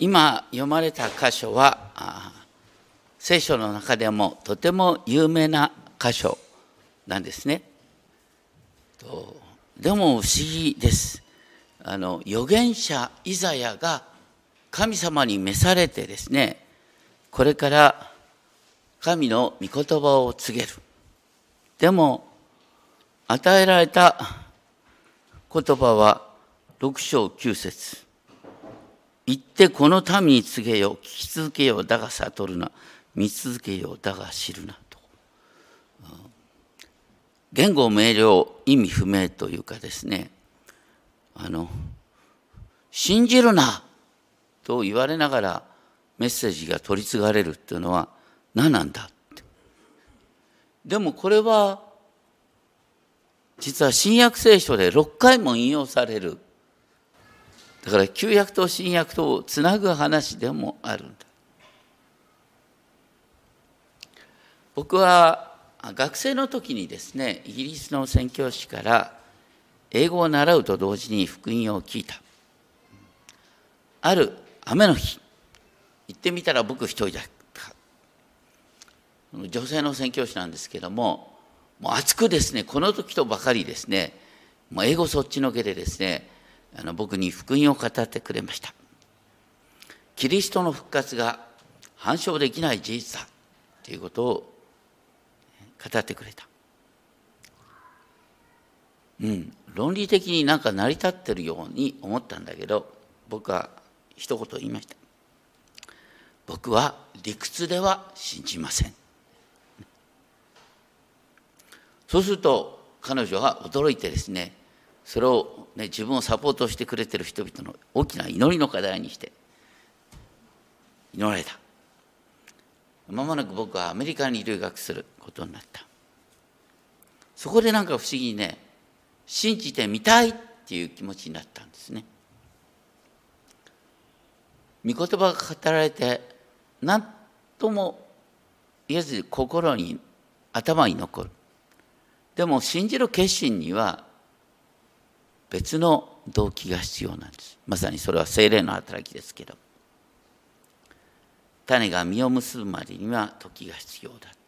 今読まれた箇所は聖書の中でもとても有名な箇所なんですね。でも不思議です。あの預言者イザヤが神様に召されてですねこれから神の御言葉を告げる。でも与えられた言葉は6章9節行ってこの民に告げよ聞き続けよだが悟るな。見続けよだが知るな。と。言語明瞭意味不明というかですね。あの信じるな。と言われながらメッセージが取り継がれるっていうのは何なんだ。ってでもこれは実は新約聖書で6回も引用される。だから旧約と新約とをつなぐ話でもあるんだ。僕は学生の時にですねイギリスの宣教師から英語を習うと同時に福音を聞いた。ある雨の日。行ってみたら僕一人だった。女性の宣教師なんですけどももう熱くですねこの時とばかりですねもう英語そっちのけでですねあの僕に福音を語ってくれました。キリストの復活が反証できない事実だということを語ってくれた。うん論理的になんか成り立ってるように思ったんだけど僕は一言言いました。僕は理屈では信じません。そうすると彼女は驚いてですねそれを、ね、自分をサポートしてくれてる人々の大きな祈りの課題にして祈られた。まもなく僕はアメリカに留学することになった。そこでなんか不思議にね信じてみたいっていう気持ちになったんですね。御言葉が語られて何とも言えず心に頭に残る。でも信じる決心には別の動機が必要なんです。まさにそれは精霊の働きですけど。種が実を結ぶまでには時が必要だって。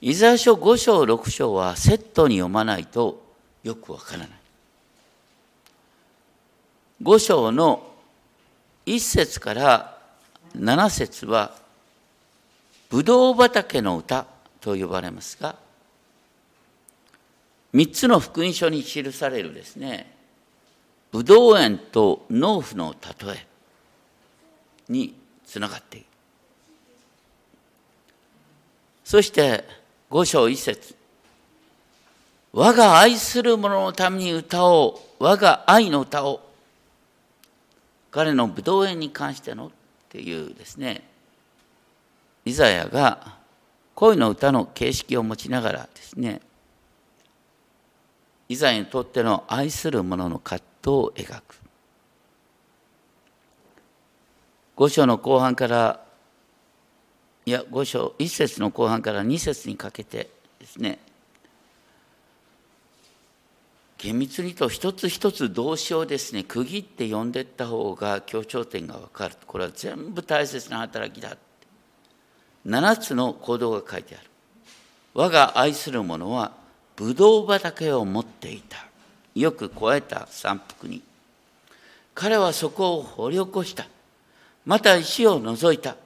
イザヤ書5章6章はセットに読まないとよくわからない。5章の1節から7節はブドウ畑の歌と呼ばれますが3つの福音書に記されるですねブドウ園と農夫の例えにつながっている。そして五章一節我が愛する者のために歌おう我が愛の歌を彼のブドウ園に関してのっていうですねイザヤが恋の歌の形式を持ちながらですねイザヤにとっての愛する者の葛藤を描く。五章の後半からいや五章一節の後半から二節にかけてですね厳密にと一つ一つ動詞をですね区切って読んでいった方が強調点が分かる。これは全部大切な働きだ。7つの行動が書いてある。我が愛する者はブドウ畑を持っていた。よく肥えた山腹に。彼はそこを掘り起こした。また石を除いた。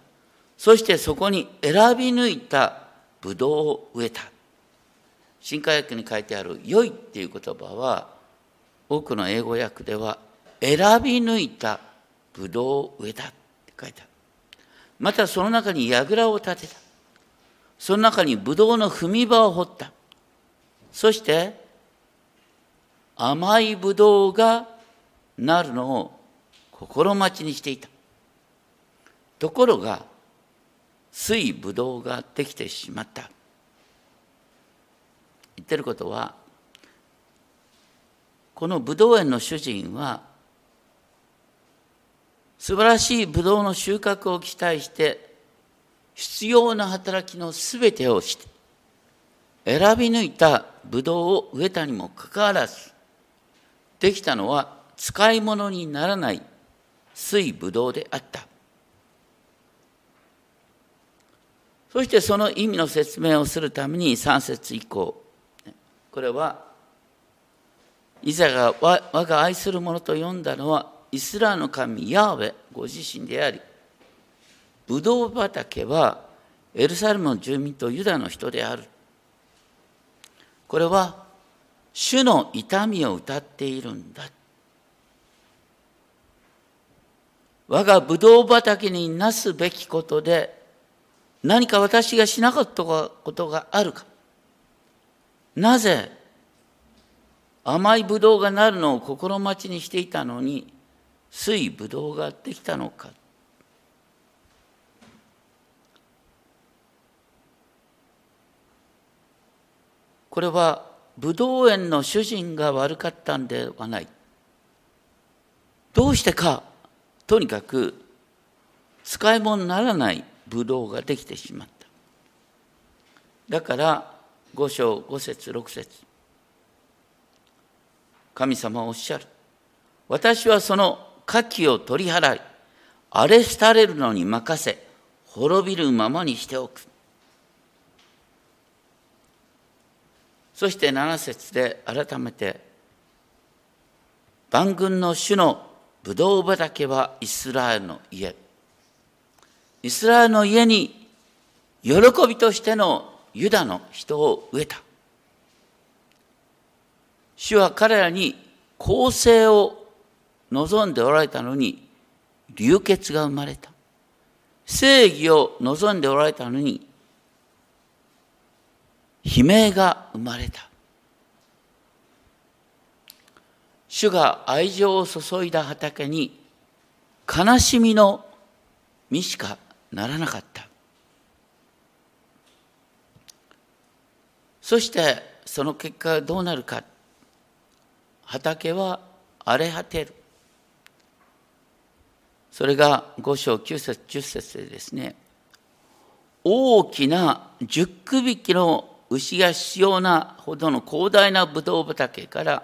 そしてそこに選び抜いたブドウを植えた。新科学に書いてある「良い」っていう言葉は多くの英語訳では選び抜いたブドウを植えた。って書いてある。またその中に櫓を建てた。その中にブドウの踏み場を掘った。そして甘いブドウがなるのを心待ちにしていた。ところが水ぶどうができてしまった。言ってることはこのぶどう園の主人は素晴らしいぶどうの収穫を期待して必要な働きのすべてをして選び抜いたぶどうを植えたにもかかわらずできたのは使い物にならない水ぶどうであった。そしてその意味の説明をするために3節以降これはイザが我が愛する者と呼んだのはイスラーの神ヤーウェご自身でありブドウ畑はエルサレムの住民とユダの人である。これは主の痛みを歌っているんだ。我がブドウ畑になすべきことで何か私がしなかったことがあるか。なぜ甘いブドウがなるのを心待ちにしていたのに水ブドウができたのか。これはブドウ園の主人が悪かったんではない。どうしてかとにかく使い物にならないブドウができてしまった。だから5章5節6節。神様はおっしゃる。私はその火器を取り払い荒れ廃れるのに任せ滅びるままにしておく。そして7節で改めて万軍の主のブドウ畑はイスラエルの家。イスラエルの家に喜びとしてのユダの人を植えた。主は彼らに公正を望んでおられたのに流血が生まれた。正義を望んでおられたのに悲鳴が生まれた。主が愛情を注いだ畑に悲しみの実しかならなかった。そしてその結果どうなるか。畑は荒れ果てる。それが5章9節10節でですね。大きな10区引きの牛が必要なほどの広大なブドウ畑から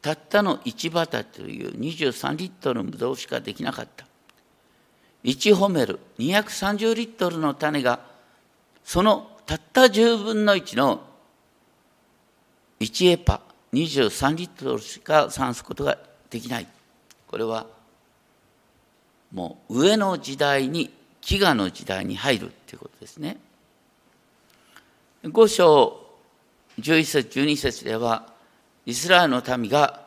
たったの1畑という23リットルのブドウしかできなかった。1ホメル230リットルの種がそのたった10分の1の1エパ23リットルしか産すことができない。これはもう上の時代に飢餓の時代に入るっていうことですね。5章11節12節ではイスラエルの民が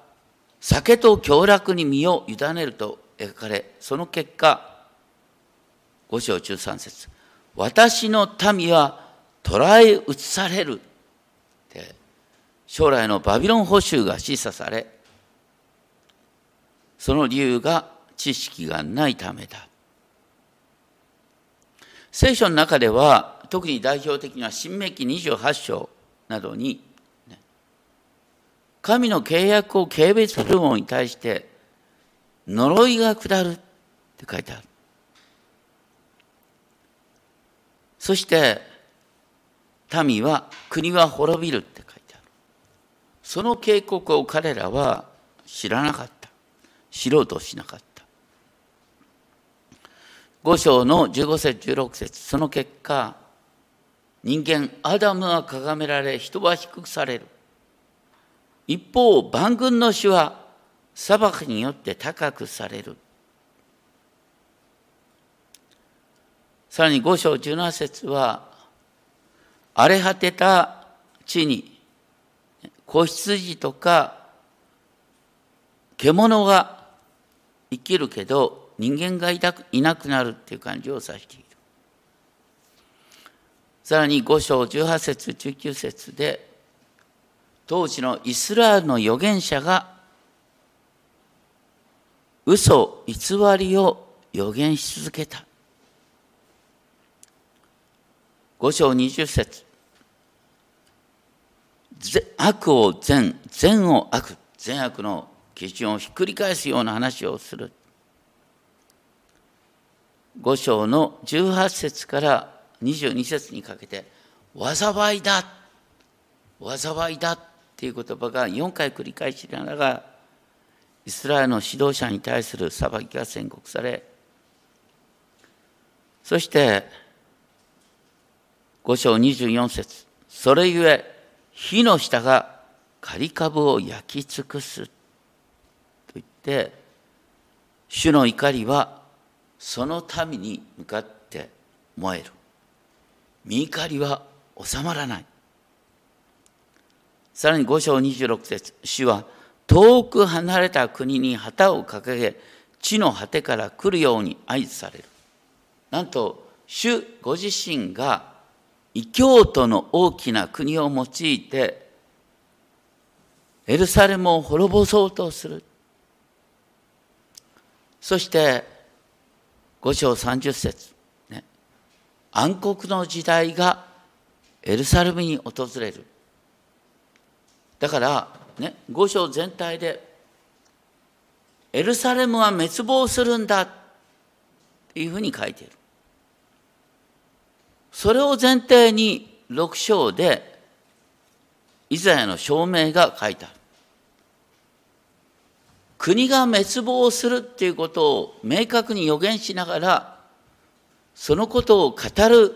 酒と凶楽に身を委ねると描かれその結果5章13節私の民は捕らえ移される将来のバビロン捕囚が示唆されその理由が知識がないためだ。聖書の中では特に代表的な新明記28章などに神の契約を軽蔑する者に対して呪いが下るって書いてある。そして民は国は滅びるって書いてある。その警告を彼らは知らなかった。知ろうとしなかった。5章の15節16節その結果人間アダムは咎められ人は低くされる。一方万軍の主は裁きによって高くされる。さらに5章17節は荒れ果てた地に子羊とか獣が生きるけど人間がいなくなるっていう感じを指している。さらに5章18節19節で当時のイスラエルの預言者が嘘偽りを予言し続けた5章20節悪を善、善を悪、善悪の基準をひっくり返すような話をする。5章の18節から22節にかけて、災いだ、災いだっていう言葉が4回繰り返しながらイスラエルの指導者に対する裁きが宣告されそして5章24節それゆえ火の下が刈り株を焼き尽くす。と言って主の怒りはその民に向かって燃える。見怒りは収まらない。さらに5章26節主は遠く離れた国に旗を掲げ地の果てから来るように合図される。なんと主ご自身が異教徒の大きな国を用いてエルサレムを滅ぼそうとする。そして5章30節、暗黒の時代がエルサレムに訪れる。だからね5章全体でエルサレムは滅亡するんだっていうふうに書いている。それを前提に6章でイザヤの証明が書いてある。国が滅亡するっていうことを明確に予言しながらそのことを語る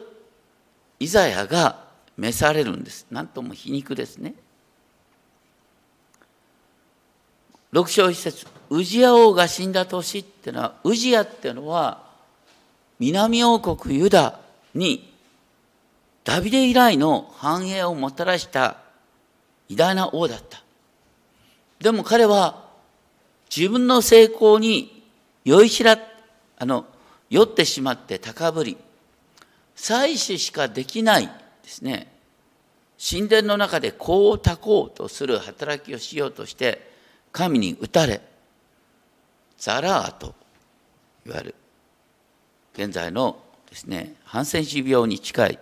イザヤが召されるんです。なんとも皮肉ですね。6章一節。ウジヤ王が死んだ年っていうのはウジヤっていうのは南王国ユダにダビデ以来の繁栄をもたらした偉大な王だった。でも彼は自分の成功に酔いしらあの酔ってしまって高ぶり。祭祀しかできないですね。神殿の中でこうたこうとする働きをしようとして神に打たれザラーといわゆる。現在のですねハンセン氏病に近い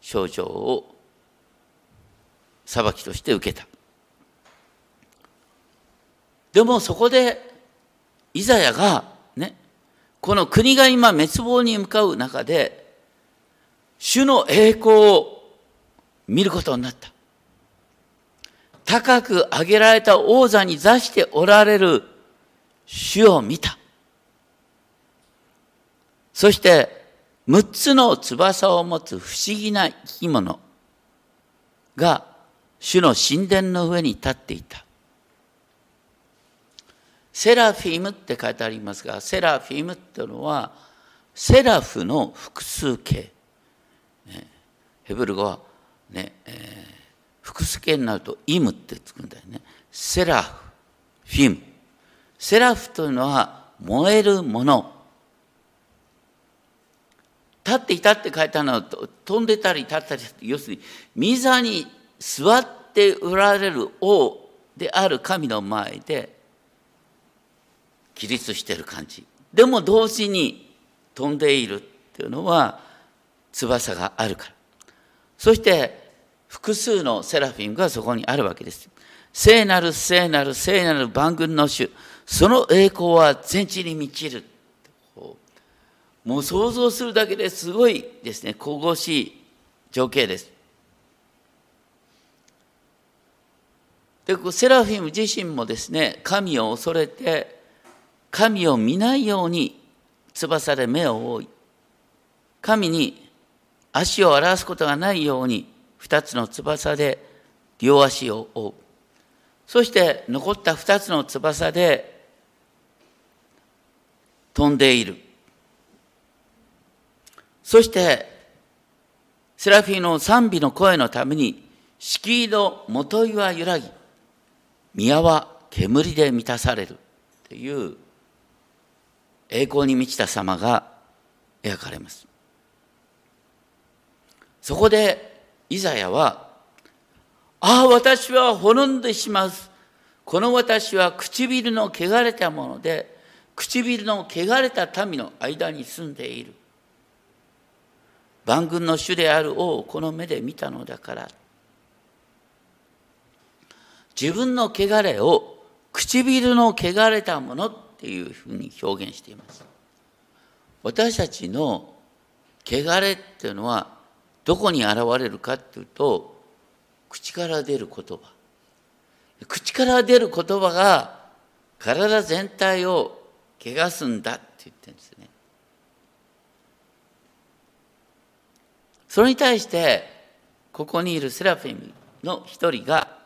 症状を裁きとして受けた。でもそこでイザヤがこの国が今滅亡に向かう中で主の栄光を見ることになった高く上げられた王座に座しておられる主を見た。そして、6つの翼を持つ不思議な生き物が主の神殿の上に立っていた。セラフィムって書いてありますが、セラフィムっていうのは、セラフの複数形。ね、ヘブル語はね、えー複数形になるとイムってつくんだよね。セラフ、フィム。セラフというのは燃えるもの。立っていたって書いてあるのは飛んでたり立ったり要するに御座に座っておられる王である神の前で起立してる感じでも同時に飛んでいるっていうのは翼があるからそして複数のセラフィムがそこにあるわけです。聖なる聖なる聖なる万軍の主、その栄光は全地に満ちる。もう想像するだけですごいですね、神々しい情景です。で、セラフィム自身もですね、神を恐れて、神を見ないように翼で目を覆い、神に足を表すことがないように2つの翼で両足を覆う。そして残った2つの翼で飛んでいる。そしてセラフィーの賛美の声のために敷居の元いは揺らぎ宮は煙で満たされるという栄光に満ちた様が描かれます。そこでイザヤは、ああ、私は滅んでしまう。この私は唇の汚れたもので、唇の汚れた民の間に住んでいる。万軍の主である王をこの目で見たのだから。自分の汚れを唇の汚れたものっていうふうに表現しています。私たちの汚れっていうのはどこに現れるかっていうと口から出る言葉口から出る言葉が体全体を汚すんだって言ってるんですね。それに対してここにいるセラフィムの一人が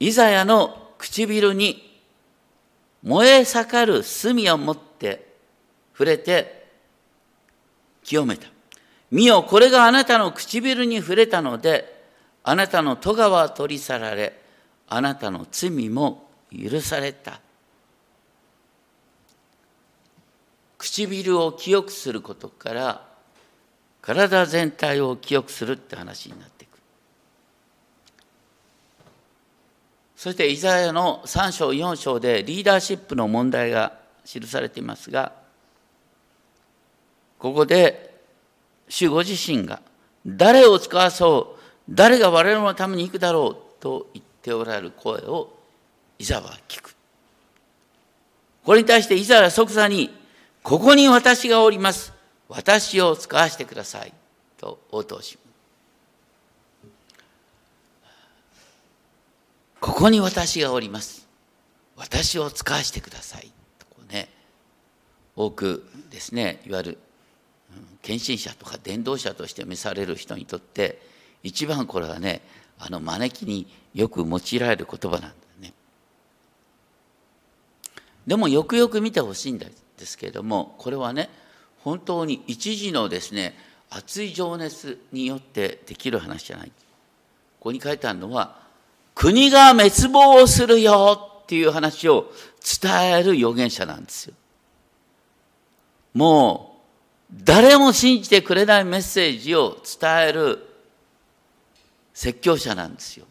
イザヤの唇に燃え盛る炭を持って触れて清めた。見よ、これがあなたの唇に触れたので、あなたの戸川は取り去られ、あなたの罪も許された。唇を清くすることから体全体を清くするって話になっていくそしてイザヤの3章4章でリーダーシップの問題が記されていますがここで主ご自身が誰を使わそう誰が我々のために行くだろうと言っておられる声をイザは聞くこれに対してイザは即座にここに私がおります。私を使わせてください。と応答しますここに私がおります。私を使わせてください。とこうね、多くですね、いわゆる献身者とか伝道者として召される人にとって、一番これはね、あの招きによく用いられる言葉なんだね。でもよくよく見てほしいんですけれどもこれはね本当に一時のですね熱い情熱によってできる話じゃないここに書いてあるのは国が滅亡するよっていう話を伝える預言者なんですよもう誰も信じてくれないメッセージを伝える説教者なんですよ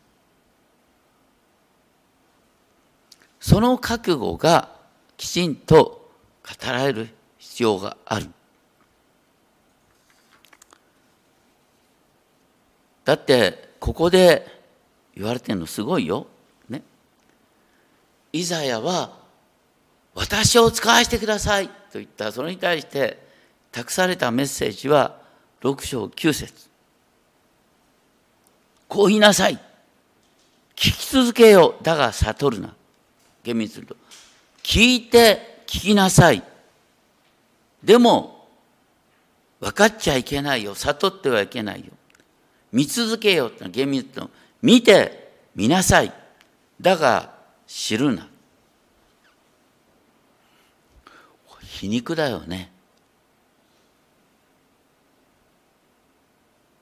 その覚悟がきちんと語られる必要がある。だってここで言われてるのすごいよ。ね。イザヤは私を使わせてくださいと言ったそれに対して託されたメッセージは6章9節こう言いなさい。聞き続けよだが悟るな。厳密に言うと。聞いて聞きなさい。でも、分かっちゃいけないよ。悟ってはいけないよ。見続けよって厳密と見て見なさい。だが知るな。皮肉だよね。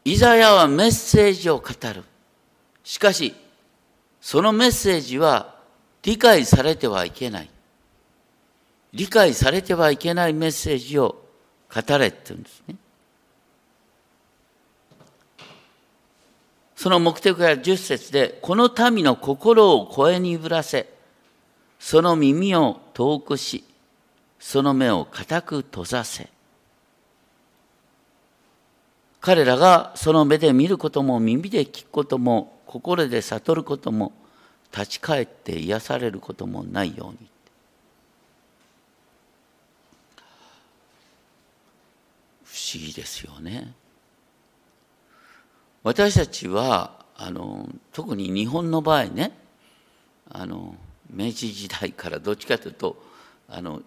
イザヤはメッセージを語る。しかし、そのメッセージは理解されてはいけない。理解されてはいけないメッセージを語れって言うんですね。その目的は10節で、この民の心を声にぶらせ、その耳を遠くし、その目を固く閉ざせ。彼らがその目で見ることも耳で聞くことも心で悟ることも立ち返って癒されることもないように。不思議ですよね。私たちはあの特に日本の場合ねあの明治時代からどっちかというとあの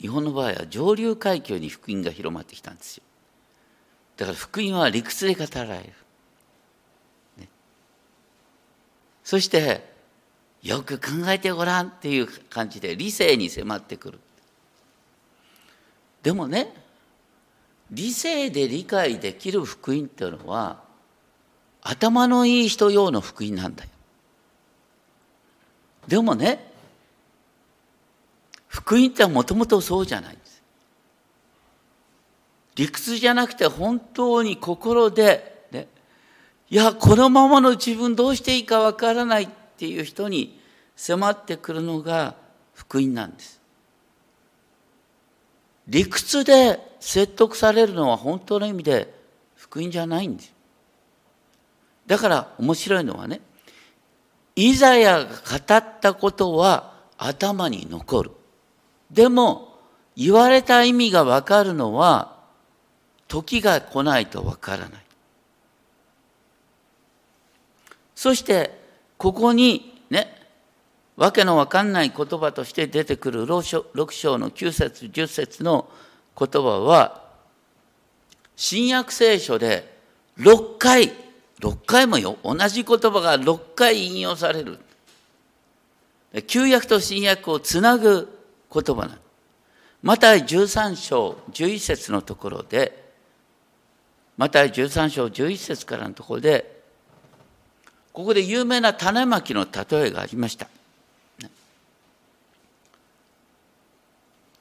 日本の場合は上流階級に福音が広まってきたんですよ。だから福音は理屈で語られる。ね、そしてよく考えてごらんっていう感じで理性に迫ってくる。でもね理性で理解できる福音っていうのは頭のいい人用の福音なんだよ。でもね福音ってもともとそうじゃないんです。理屈じゃなくて本当に心で、ね、いやこのままの自分どうしていいかわからないっていう人に迫ってくるのが福音なんです。理屈で説得されるのは本当の意味で福音じゃないんです。だから面白いのはね、イザヤが語ったことは頭に残る。でも、言われた意味がわかるのは、時が来ないとわからない。そして、ここにね、わけのわかんない言葉として出てくる6章の9節10節の言葉は新約聖書で6回6回もよ同じ言葉が6回引用される。旧約と新約をつなぐ言葉なの。また13章11節のところでまた13章11節からのところでここで有名な種まきの例えがありました。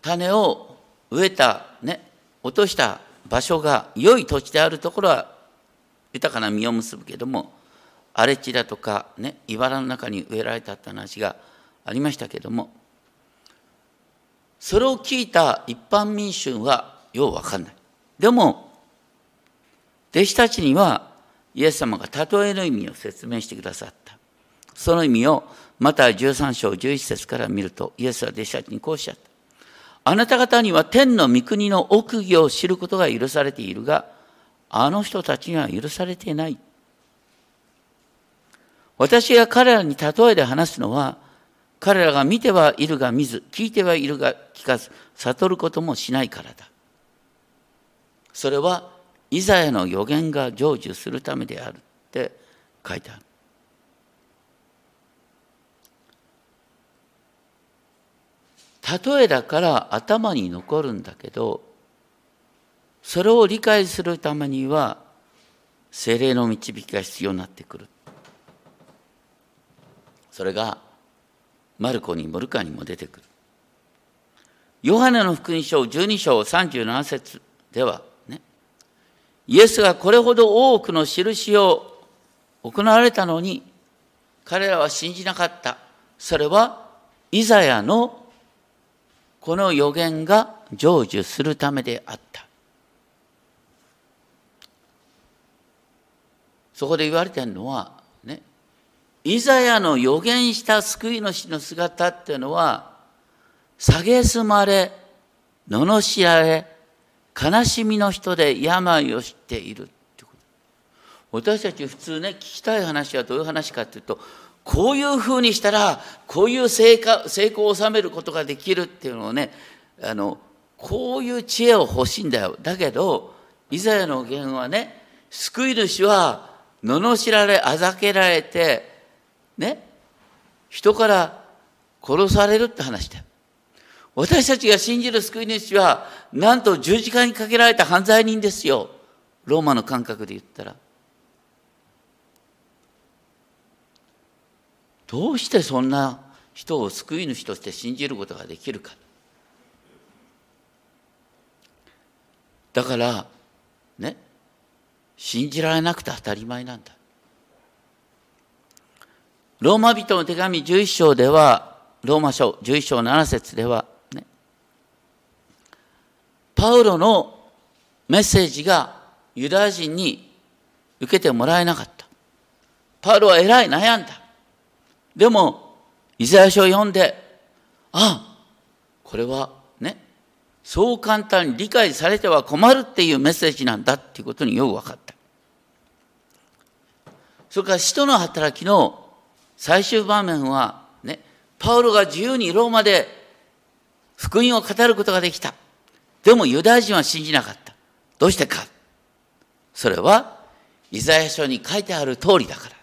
種を植えた、ね、落とした場所が良い土地であるところは豊かな実を結ぶけども荒れ地だとか、ね、茨の中に植えられたって話がありましたけどもそれを聞いた一般民衆はようわかんない。でも弟子たちにはイエス様が例えの意味を説明してくださった。その意味をまた13章11節から見るとイエスは弟子たちにこうおっしゃった。あなた方には天の御国の奥義を知ることが許されているが、あの人たちには許されていない。私が彼らに例えで話すのは、彼らが見てはいるが見ず、聞いてはいるが聞かず、悟ることもしないからだ。それは、イザヤの予言が成就するためであるって書いてある。例えだから頭に残るんだけどそれを理解するためには精霊の導きが必要になってくる。それがマルコにもルカにも出てくる。ヨハネの福音書12章37節ではねイエスがこれほど多くの印を行われたのに彼らは信じなかった。それはイザヤのこの予言が成就するためであった。そこで言われてるのは、ね、イザヤの予言した救い主の姿っていうのは、蔑まれ、罵られ、悲しみの人で病を知っているってこと。私たち普通ね、聞きたい話はどういう話かっていうと、こういうふうにしたらこういう成果成功を収めることができるっていうのをねあのこういう知恵を欲しいんだよだけどイザヤの言はね救い主は罵られあざけられてね人から殺されるって話だよ。私たちが信じる救い主はなんと十字架にかけられた犯罪人ですよ。ローマの感覚で言ったら。どうしてそんな人を救い主として信じることができるか。だからね信じられなくて当たり前なんだ。ローマ人の手紙11章ではローマ書11章7節ではねパウロのメッセージがユダヤ人に受けてもらえなかった。パウロはえらい悩んだ。でも、イザヤ書を読んで、ああこれは、そう簡単に理解されては困るっていうメッセージなんだっていうことによく分かった。それから使徒の働きの最終場面は、ね、パウロが自由にローマで福音を語ることができた。でもユダヤ人は信じなかった。どうしてか。それは、イザヤ書に書いてある通りだから。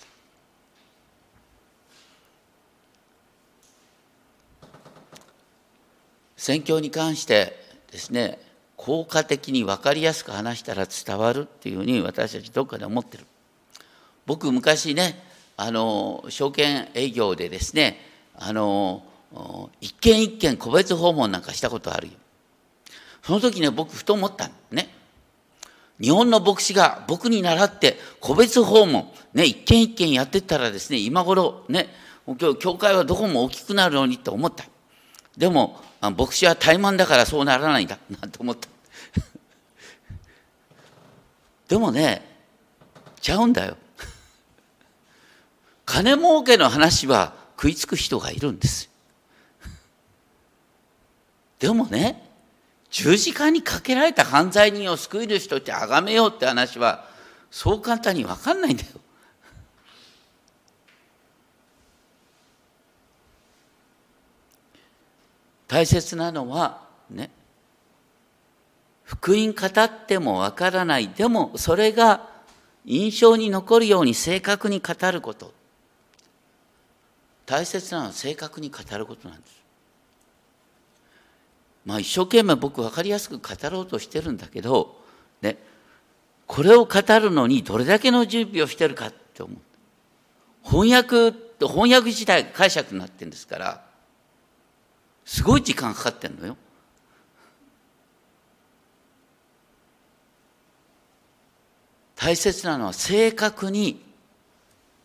宣教に関してですね効果的に分かりやすく話したら伝わるっていうふうに私たちどっかで思ってる。僕昔ねあの証券営業でですねあの一件一件個別訪問なんかしたことあるよ。その時ね僕ふと思ったね。日本の牧師が僕に習って個別訪問ね一件一件やってったらですね今頃ね教会はどこも大きくなるのにって思った。でも牧師は怠慢だからそうならないんだ なんて思った。でもねちゃうんだよ。金儲けの話は食いつく人がいるんですでもね十字架にかけられた犯罪人を救い主として崇めようって話はそう簡単に分かんないんだよ。大切なのはね福音語ってもわからないでもそれが印象に残るように正確に語ること大切なのは正確に語ることなんです。まあ一生懸命僕分かりやすく語ろうとしてるんだけど、ね、これを語るのにどれだけの準備をしてるかって思う。翻訳、翻訳自体解釈になってるんですから、すごい時間かかってんのよ。大切なのは正確に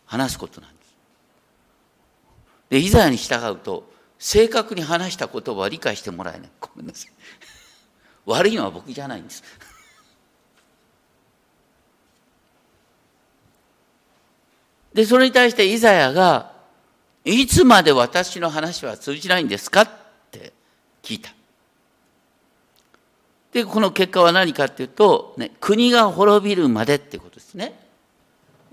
話すことなんです。で、いざに従うと、正確に話した言葉は理解してもらえない。ごめんなさい。悪いのは僕じゃないんです。で、それに対してイザヤが、いつまで私の話は通じないんですか聞いた。で、この結果は何かっていうと、ね、国が滅びるまでってことですね。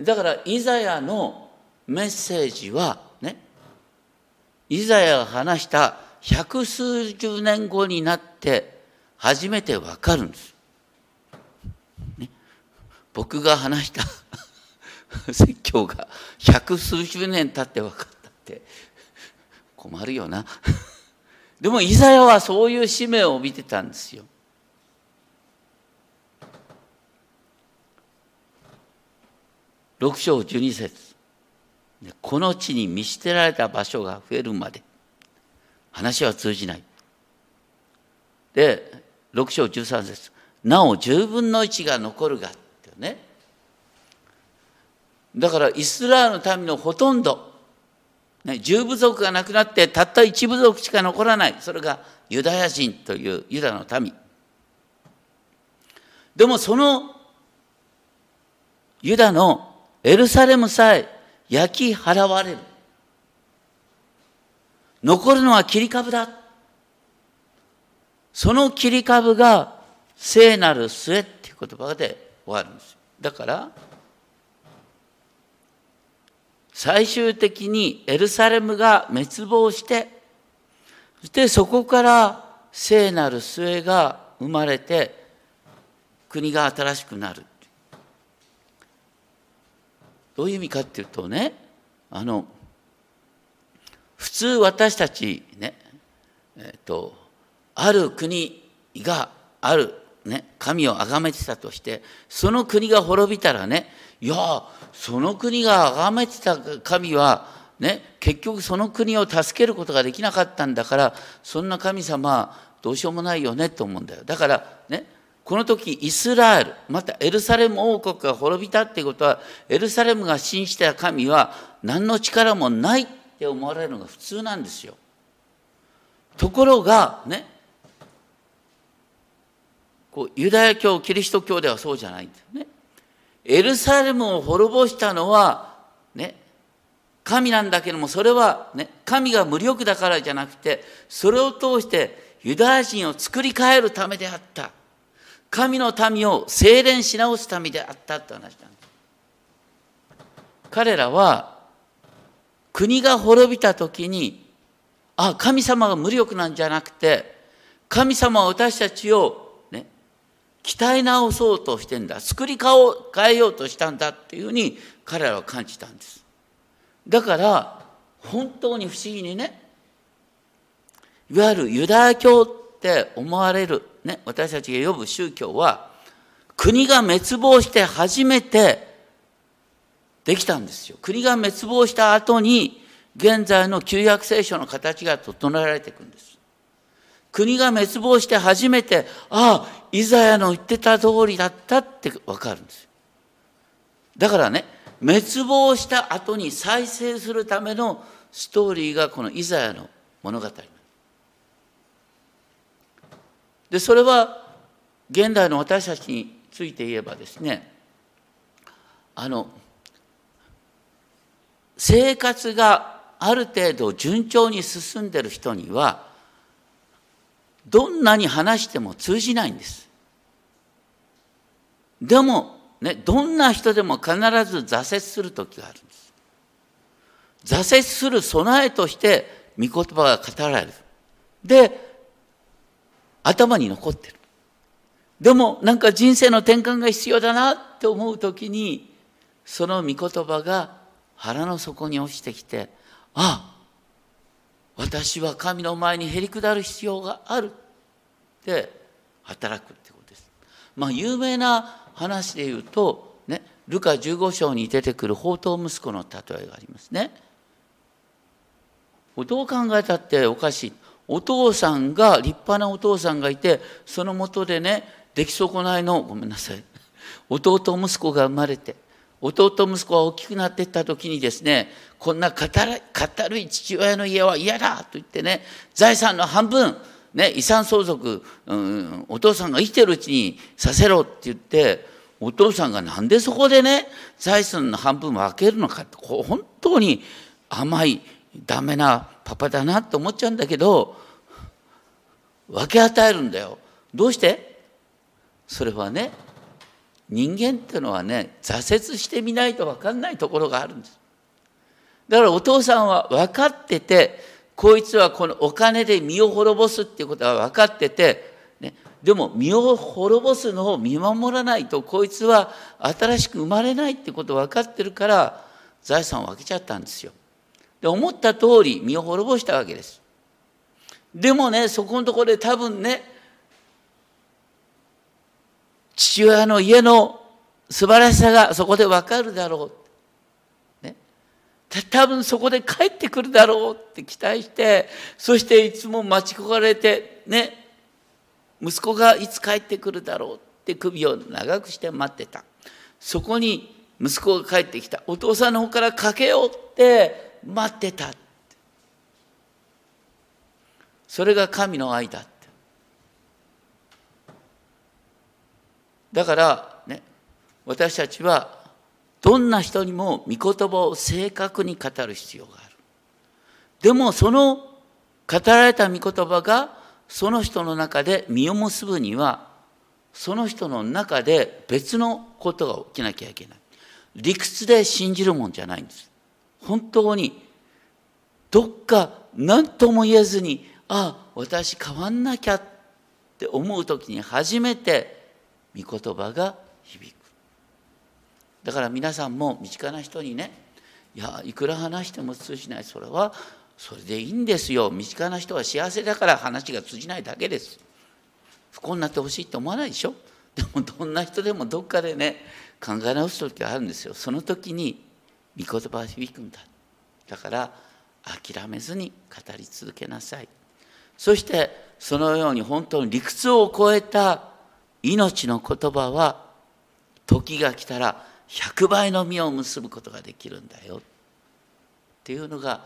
だから、イザヤのメッセージは、ね、イザヤが話した百数十年後になって初めてわかるんです。ね、僕が話した 説教が百数十年経って分かったって困るよな。でもイザヤはそういう使命を見てたんですよ。6章12節この地に見捨てられた場所が増えるまで話は通じない。で、6章13節なお10分の1が残るがってね。だからイスラエルの民のほとんど、ね、10部族がなくなってたった1部族しか残らない。それがユダヤ人というユダの民。でもそのユダのエルサレムさえ焼き払われる。残るのは切り株だ。その切り株が聖なる末っていう言葉で終わるんです。だから、最終的にエルサレムが滅亡して、そしてそこから聖なる末が生まれて、国が新しくなる。どういう意味かっていうとねあの普通私たちねえっ、とある国があるね神を崇めてたとしてその国が滅びたらねいやその国が崇めてた神はね結局その国を助けることができなかったんだからそんな神様どうしようもないよねと思うんだよだからねこの時イスラエルまたエルサレム王国が滅びたってことはエルサレムが信じた神は何の力もないって思われるのが普通なんですよ。ところがねこうユダヤ教キリスト教ではそうじゃないんですね。エルサレムを滅ぼしたのはね神なんだけどもそれはね神が無力だからじゃなくてそれを通してユダヤ人を作り変えるためであった。神の民を精錬し直すためであったって話なんです。彼らは国が滅びた時にあ神様が無力なんじゃなくて神様は私たちを鍛え直そうとしてんだ作り変えようとしたんだっていうふうに彼らは感じたんですだから本当に不思議にねいわゆるユダヤ教って思われるね、私たちが呼ぶ宗教は国が滅亡して初めてできたんですよ。国が滅亡した後に現在の旧約聖書の形が整えられていくんです。国が滅亡して初めて、ああ、イザヤの言ってた通りだったってわかるんですよ。だからね、滅亡した後に再生するためのストーリーがこのイザヤの物語。でそれは現代の私たちについて言えばですねあの生活がある程度順調に進んでる人にはどんなに話しても通じないんです。でも、ね、どんな人でも必ず挫折する時があるんです。挫折する備えとして御言葉が語られる。で頭に残ってるでもなんか人生の転換が必要だなって思う時にその御言葉が腹の底に落ちてきてあ私は神の前にへり下る必要があるって働くってことです。まあ有名な話で言うとねルカ15章に出てくる宝刀息子の例えがありますね。どう考えたっておかしい。お父さんが立派なお父さんがいてそのもとでね出来損ないのごめんなさい弟息子が生まれて弟息子が大きくなっていった時にですねこんなかたるい父親の家は嫌だと言ってね財産の半分ね、遺産相続、うん、お父さんが生きてるうちにさせろって言ってお父さんがなんでそこでね財産の半分分けるのかって本当に甘いダメなパパだなって思っちゃうんだけど分け与えるんだよ。どうして？それはね人間っていうのはね挫折してみないと分かんないところがあるんです。だからお父さんは分かっててこいつはこのお金で身を滅ぼすっていうことは分かってて、ね、でも身を滅ぼすのを見守らないとこいつは新しく生まれないってこと分かってるから財産を分けちゃったんですよ。で思った通り身を滅ぼしたわけです。でもねそこのところで多分ね父親の家の素晴らしさがそこで分かるだろう。ね、多分そこで帰ってくるだろうって期待してそしていつも待ち焦がれてね。息子がいつ帰ってくるだろうって首を長くして待ってた。そこに息子が帰ってきた。お父さんの方からかけようって待ってたそれが神の愛だだからね私たちはどんな人にも御言葉を正確に語る必要がある。でもその語られた御言葉がその人の中で実を結ぶにはその人の中で別のことが起きなきゃいけない。理屈で信じるもんじゃないんです。本当にどっか何とも言えずにああ私変わんなきゃって思う時に初めて御言葉が響く。だから皆さんも身近な人にねいやいくら話しても通じない。それはそれでいいんですよ。身近な人は幸せだから話が通じないだけです。不幸になってほしいって思わないでしょ。でもどんな人でもどっかでね考え直す時があるんですよ。その時に御言葉は響くんだ。だから諦めずに語り続けなさい。そしてそのように本当に理屈を超えた命の言葉は時が来たら100倍の実を結ぶことができるんだよ。っていうのが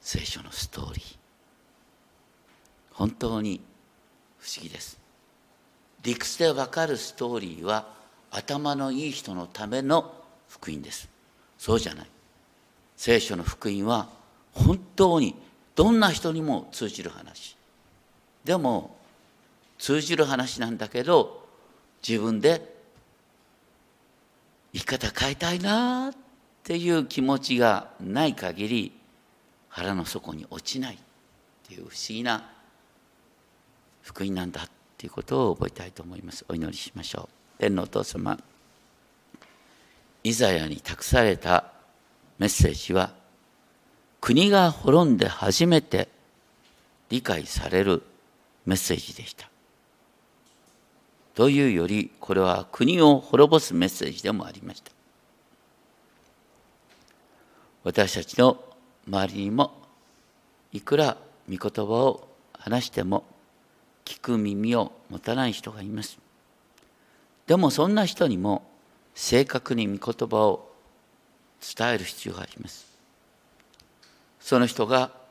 聖書のストーリー。本当に不思議です。理屈でわかるストーリーは頭のいい人のための福音です。そうじゃない。聖書の福音は本当にどんな人にも通じる話。でも通じる話なんだけど自分で生き方変えたいなっていう気持ちがない限り腹の底に落ちないっていう不思議な福音なんだっていうことを覚えたいと思います。お祈りしましょう。天のお父様イザヤに託されたメッセージは国が滅んで初めて理解されるメッセージでした。というよりこれは国を滅ぼすメッセージでもありました。私たちの周りにもいくら御言葉を話しても聞く耳を持たない人がいます。でもそんな人にも正確に御言葉を伝える必要があります。その人が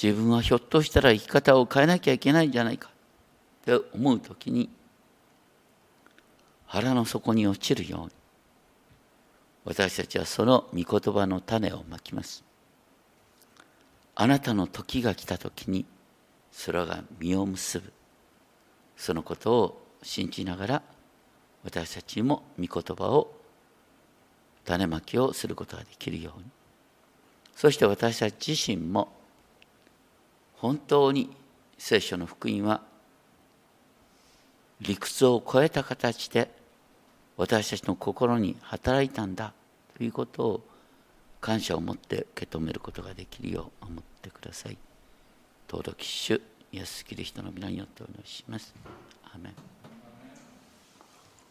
自分はひょっとしたら生き方を変えなきゃいけないんじゃないか。って思う時に腹の底に落ちるように。私たちはその御言葉の種をまきます。あなたの時が来た時にそれが実を結ぶ。そのことを信じながら私たちも御言葉を種まきをすることができるように。そして私たち自身も本当に聖書の福音は理屈を超えた形で私たちの心に働いたんだということを感謝を持って受け止めることができるよう思ってください。尊き主イエス・キリストの皆によってお願いします。アメン